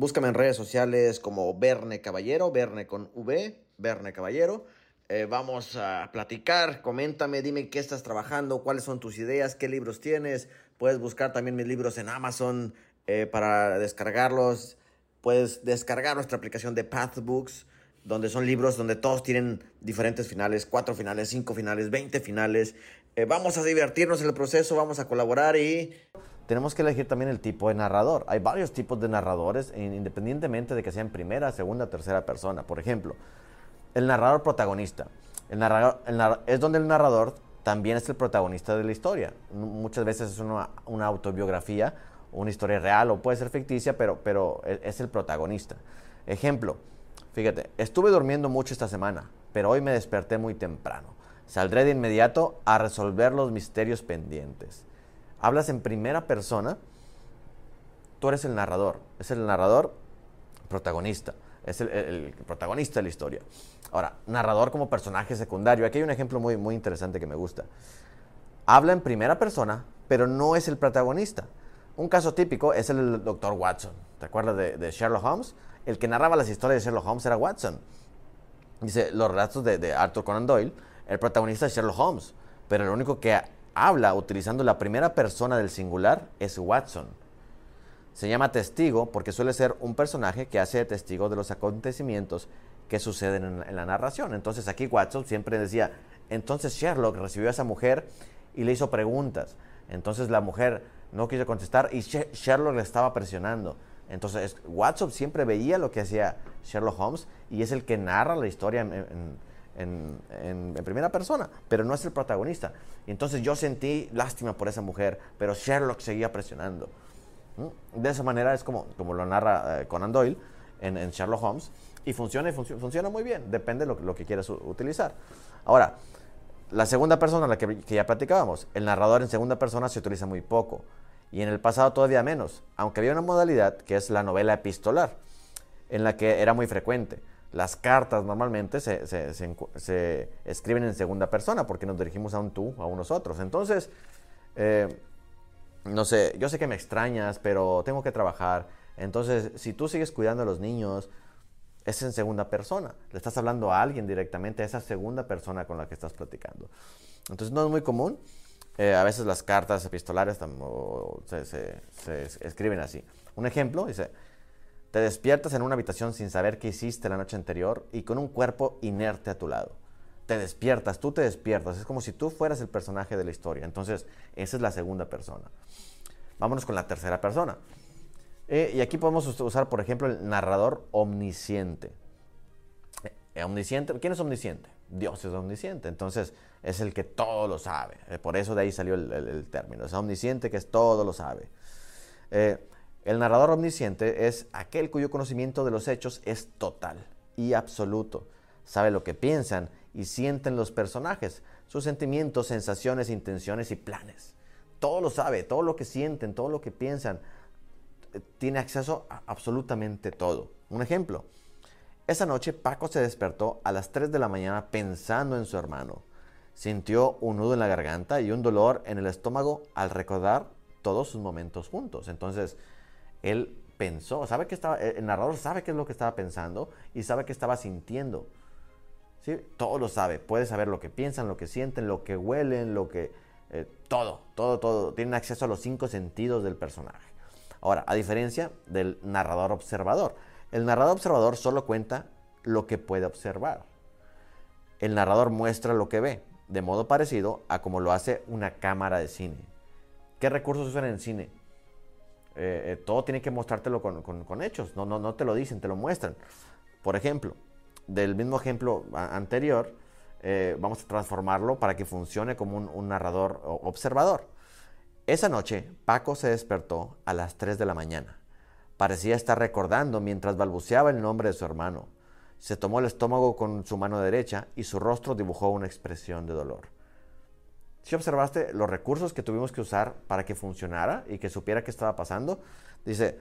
Búscame en redes sociales como Verne Caballero, Verne con V, Verne Caballero. Eh, vamos a platicar, coméntame, dime qué estás trabajando, cuáles son tus ideas, qué libros tienes. Puedes buscar también mis libros en Amazon eh, para descargarlos. Puedes descargar nuestra aplicación de Pathbooks, donde son libros donde todos tienen diferentes finales, cuatro finales, cinco finales, veinte finales. Eh, vamos a divertirnos en el proceso, vamos a colaborar y tenemos que elegir también el tipo de narrador. Hay varios tipos de narradores, independientemente de que sean primera, segunda, tercera persona. Por ejemplo, el narrador protagonista. Es donde el narrador también es el protagonista de la historia. Muchas veces es una, una autobiografía, una historia real o puede ser ficticia, pero, pero e, es el protagonista. Ejemplo, fíjate, estuve durmiendo mucho esta semana, pero hoy me desperté muy temprano. Saldré de inmediato a resolver los misterios pendientes hablas en primera persona, tú eres el narrador, es el narrador protagonista, es el, protagonista de la historia. Ahora, narrador como personaje secundario, aquí hay un ejemplo muy, muy interesante que me gusta. Habla en primera persona, pero no es el protagonista. Un caso típico es el doctor Watson. ¿Te acuerdas de, Sherlock Holmes? El que narraba las historias de Sherlock Holmes era Watson. Dice, los relatos de, de Arthur Conan Doyle, el protagonista es Sherlock Holmes, pero el único que habla utilizando la primera persona del singular es Watson. Se llama testigo porque suele ser un personaje que hace testigo de los acontecimientos que suceden en, la narración. Entonces aquí Watson siempre decía, entonces Sherlock recibió a esa mujer y le hizo preguntas. Entonces la mujer no quiso contestar y Sherlock le estaba presionando. Entonces Watson siempre veía lo que hacía Sherlock Holmes y es el que narra la historia en, primera persona, pero no es el protagonista. Y entonces yo sentí lástima por esa mujer, pero Sherlock seguía presionando. De esa manera es como, como lo narra eh, Conan Doyle en, Sherlock Holmes y funciona funciona muy bien, depende de lo, que quieras utilizar. Ahora, la segunda persona, la que, que, ya platicábamos, el narrador en segunda persona se utiliza muy poco y en el pasado todavía menos, aunque había una modalidad que es la novela epistolar, en la que era muy frecuente. Las cartas normalmente se, escriben en segunda persona porque nos dirigimos a un tú, a un nosotros. Entonces, eh, no sé, yo sé que me extrañas, pero tengo que trabajar. Entonces, si tú sigues cuidando a los niños, es en segunda persona. Le estás hablando a alguien directamente, a esa segunda persona con la que estás platicando. Entonces, no es muy común. Eh, a veces las cartas epistolares se, se escriben así. Un ejemplo dice, te despiertas en una habitación sin saber qué hiciste la noche anterior y con un cuerpo inerte a tu lado. Te despiertas, tú te despiertas. Es como si tú fueras el personaje de la historia. Entonces, esa es la segunda persona. Vámonos con la tercera persona. Eh, y aquí podemos usar, por ejemplo, el narrador omnisciente. Eh, omnisciente. ¿Quién es omnisciente? Dios es omnisciente. Entonces, es el que todo lo sabe. Eh, por eso de ahí salió el, término. Es omnisciente que es todo lo sabe. El narrador omnisciente es aquel cuyo conocimiento de los hechos es total y absoluto. Sabe lo que piensan y sienten los personajes, sus sentimientos, sensaciones, intenciones y planes. Todo lo sabe, todo lo que sienten, todo lo que piensan. Tiene acceso a absolutamente todo. Un ejemplo. Esa noche Paco se despertó a las 3 de la mañana pensando en su hermano. Sintió un nudo en la garganta y un dolor en el estómago al recordar todos sus momentos juntos. Entonces, él pensó, sabe que estaba, el narrador sabe qué es lo que estaba pensando y sabe qué estaba sintiendo. ¿Sí? Todo lo sabe, puede saber lo que piensan, lo que sienten, lo que huelen, lo que... Eh, todo, todo, todo. Tienen acceso a los cinco sentidos del personaje. Ahora, a diferencia del narrador observador, el narrador observador solo cuenta lo que puede observar. El narrador muestra lo que ve, de modo parecido a como lo hace una cámara de cine. ¿Qué recursos usan en cine? Eh, eh, todo tiene que mostrártelo con, hechos, no, no, no te lo dicen, te lo muestran. Por ejemplo, del mismo ejemplo anterior, eh, vamos a transformarlo para que funcione como un, narrador observador. Esa noche, Paco se despertó a las 3 de la mañana. Parecía estar recordando mientras balbuceaba el nombre de su hermano. Se tomó el estómago con su mano derecha y su rostro dibujó una expresión de dolor. Si observaste los recursos que tuvimos que usar para que funcionara y que supiera qué estaba pasando, dice,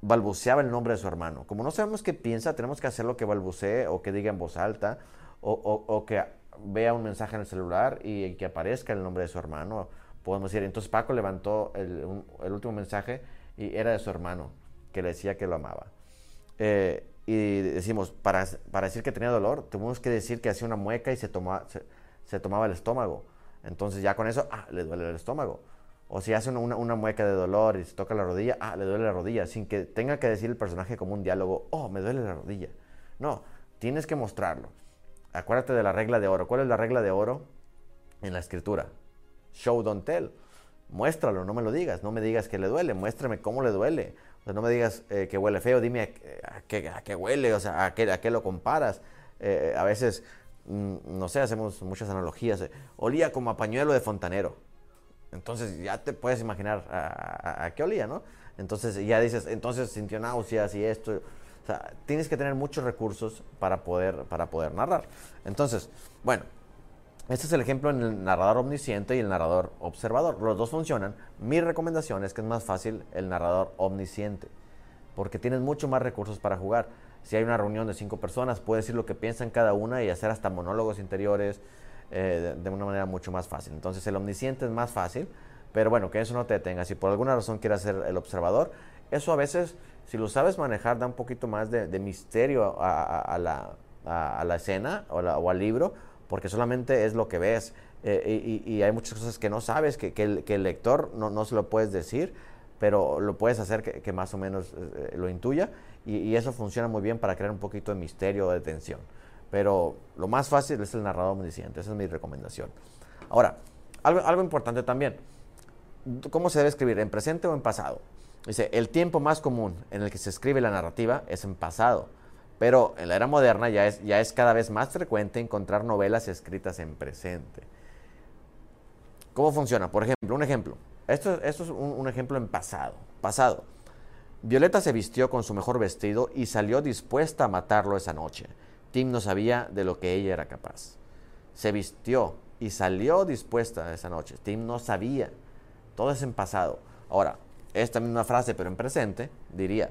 balbuceaba el nombre de su hermano. Como no sabemos qué piensa, tenemos que hacer lo que balbucee o que diga en voz alta o, que vea un mensaje en el celular y que aparezca el nombre de su hermano. Podemos decir, entonces Paco levantó el, último mensaje y era de su hermano. que le decía que lo amaba. Eh, y decimos, para, para, decir que tenía dolor, tuvimos que decir que hacía una mueca y se, toma, se, tomaba el estómago. Entonces ya con eso, ah, le duele el estómago. O si hace una, mueca de dolor y se toca la rodilla, ah, le duele la rodilla, sin que tenga que decir el personaje como un diálogo, oh, me duele la rodilla. No, tienes que mostrarlo. Acuérdate de la regla de oro. ¿Cuál es la regla de oro en la escritura? Show, don't tell. Muéstralo, no me lo digas. No me digas que le duele, muéstrame cómo le duele. O sea, no me digas eh, que huele feo, dime a, qué, huele, o sea, a qué, lo comparas. Eh, a veces, no sé, hacemos muchas analogías. Eh, olía como a pañuelo de fontanero. Entonces ya te puedes imaginar a, qué olía, ¿no? Entonces ya dices, entonces sintió náuseas y esto. O sea, tienes que tener muchos recursos para poder, para poder narrar. Entonces, bueno, este es el ejemplo en el narrador omnisciente y el narrador observador. Los dos funcionan. Mi recomendación es que es más fácil el narrador omnisciente, porque tienes mucho más recursos para jugar. Si hay una reunión de cinco personas, puedes decir lo que piensan cada una y hacer hasta monólogos interiores eh, de, una manera mucho más fácil. Entonces el omnisciente es más fácil, pero bueno, que eso no te detenga. Si por alguna razón quieres ser el observador, eso a veces, si lo sabes manejar, da un poquito más de, misterio a, la, escena o al libro porque solamente es lo que ves. Eh, y, hay muchas cosas que no sabes, que, el, lector no, no, se lo puedes decir, pero lo puedes hacer que, más o menos eh, lo intuya. Y, eso funciona muy bien para crear un poquito de misterio o de tensión. Pero lo más fácil es el narrador omnisciente, esa es mi recomendación. Ahora, algo, importante también. ¿Cómo se debe escribir? ¿En presente o en pasado? Dice, el tiempo más común en el que se escribe la narrativa es en pasado pero en la era moderna ya es, cada vez más frecuente encontrar novelas escritas en presente. ¿Cómo funciona? Por ejemplo, un ejemplo. Esto es un, ejemplo en pasado. Pasado. Violeta se vistió con su mejor vestido y salió dispuesta a matarlo esa noche. Tim no sabía de lo que ella era capaz. Se vistió y salió dispuesta esa noche. Tim no sabía. Todo es en pasado. Ahora, esta misma frase, pero en presente, diría,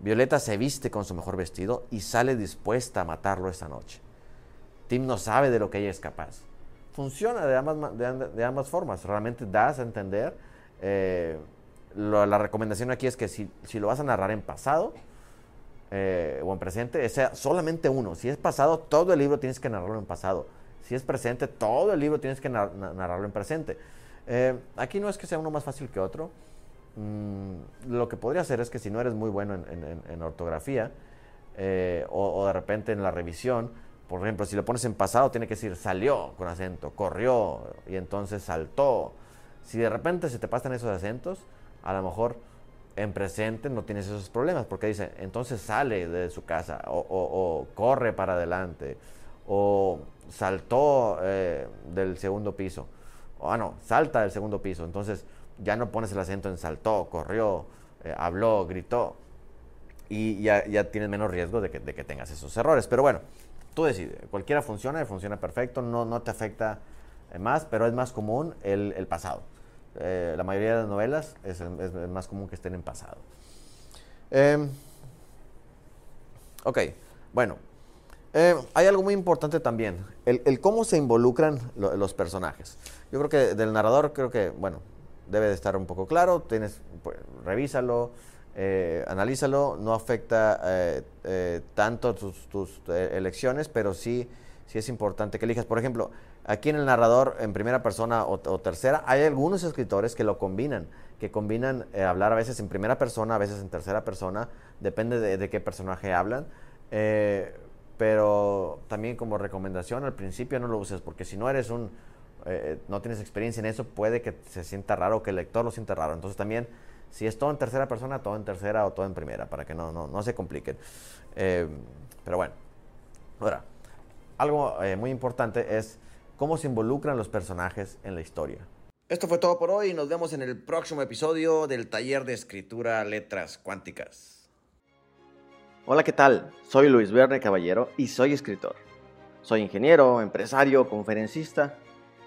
Violeta se viste con su mejor vestido y sale dispuesta a matarlo esa noche. Tim no sabe de lo que ella es capaz. Funciona de ambas, de, ambas formas. Realmente das a entender. Eh, la recomendación aquí es que si, lo vas a narrar en pasado eh, o en presente, sea solamente uno. Si es pasado, todo el libro tienes que narrarlo en pasado. Si es presente, todo el libro tienes que narrarlo en presente. Eh, aquí no es que sea uno más fácil que otro. Mm, lo que podría hacer es que si no eres muy bueno en, ortografía eh, o, de repente en la revisión, por ejemplo, si lo pones en pasado, tiene que decir salió con acento, corrió y entonces saltó. Si de repente se te pasan esos acentos, a lo mejor en presente no tienes esos problemas, porque dice, entonces sale de su casa, o, corre para adelante, o saltó eh, del segundo piso, o ah, no, salta del segundo piso. Entonces, ya no pones el acento en saltó, corrió, eh, habló, gritó. Y ya, ya, tienes menos riesgo de que, tengas esos errores. Pero bueno, tú decides. Cualquiera funciona funciona perfecto. No, no te afecta eh, más, pero es más común el, pasado. Eh, la mayoría de las novelas es, más común que estén en pasado. Em, ok, bueno. hay algo muy importante también, el, cómo se involucran los personajes. Yo creo que del narrador, creo que, bueno, debe de estar un poco claro, tienes, pues, revísalo, eh, analízalo, no afecta eh, eh, tanto tus, elecciones, pero sí, sí es importante que elijas. Por ejemplo, aquí en el narrador en primera persona o, tercera, hay algunos escritores que lo combinan, que combinan hablar a veces en primera persona, a veces en tercera persona, depende de, de qué personaje hablan. pero también como recomendación, al principio no lo uses, porque si no eres un eh, no tienes experiencia en eso, puede que se sienta raro, que el lector lo sienta raro. Entonces también, si es todo en tercera persona, todo en tercera o todo en primera, para que no, no, se compliquen. Eh, pero bueno, ahora, algo eh, muy importante es cómo se involucran los personajes en la historia. Esto fue todo por hoy. Nos vemos en el próximo episodio del taller de escritura Letras Cuánticas. Hola, ¿qué tal? Soy Luis Verne Caballero y soy escritor. Soy ingeniero, empresario, conferencista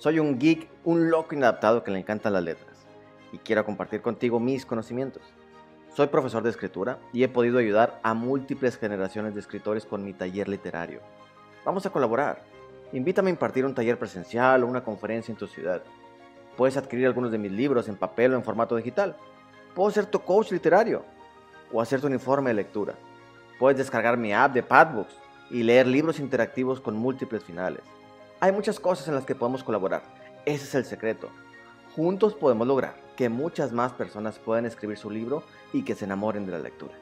soy un geek, un loco inadaptado que le encantan las letras y quiero compartir contigo mis conocimientos. Soy profesor de escritura y he podido ayudar a múltiples generaciones de escritores con mi taller literario. Vamos a colaborar. Invítame a impartir un taller presencial o una conferencia en tu ciudad. Puedes adquirir algunos de mis libros en papel o en formato digital. Puedo ser tu coach literario. o hacer tu informe de lectura. Puedes descargar mi app de Padbooks y leer libros interactivos con múltiples finales. Hay muchas cosas en las que podemos colaborar. Ese es el secreto. Juntos podemos lograr que muchas más personas puedan escribir su libro y que se enamoren de la lectura.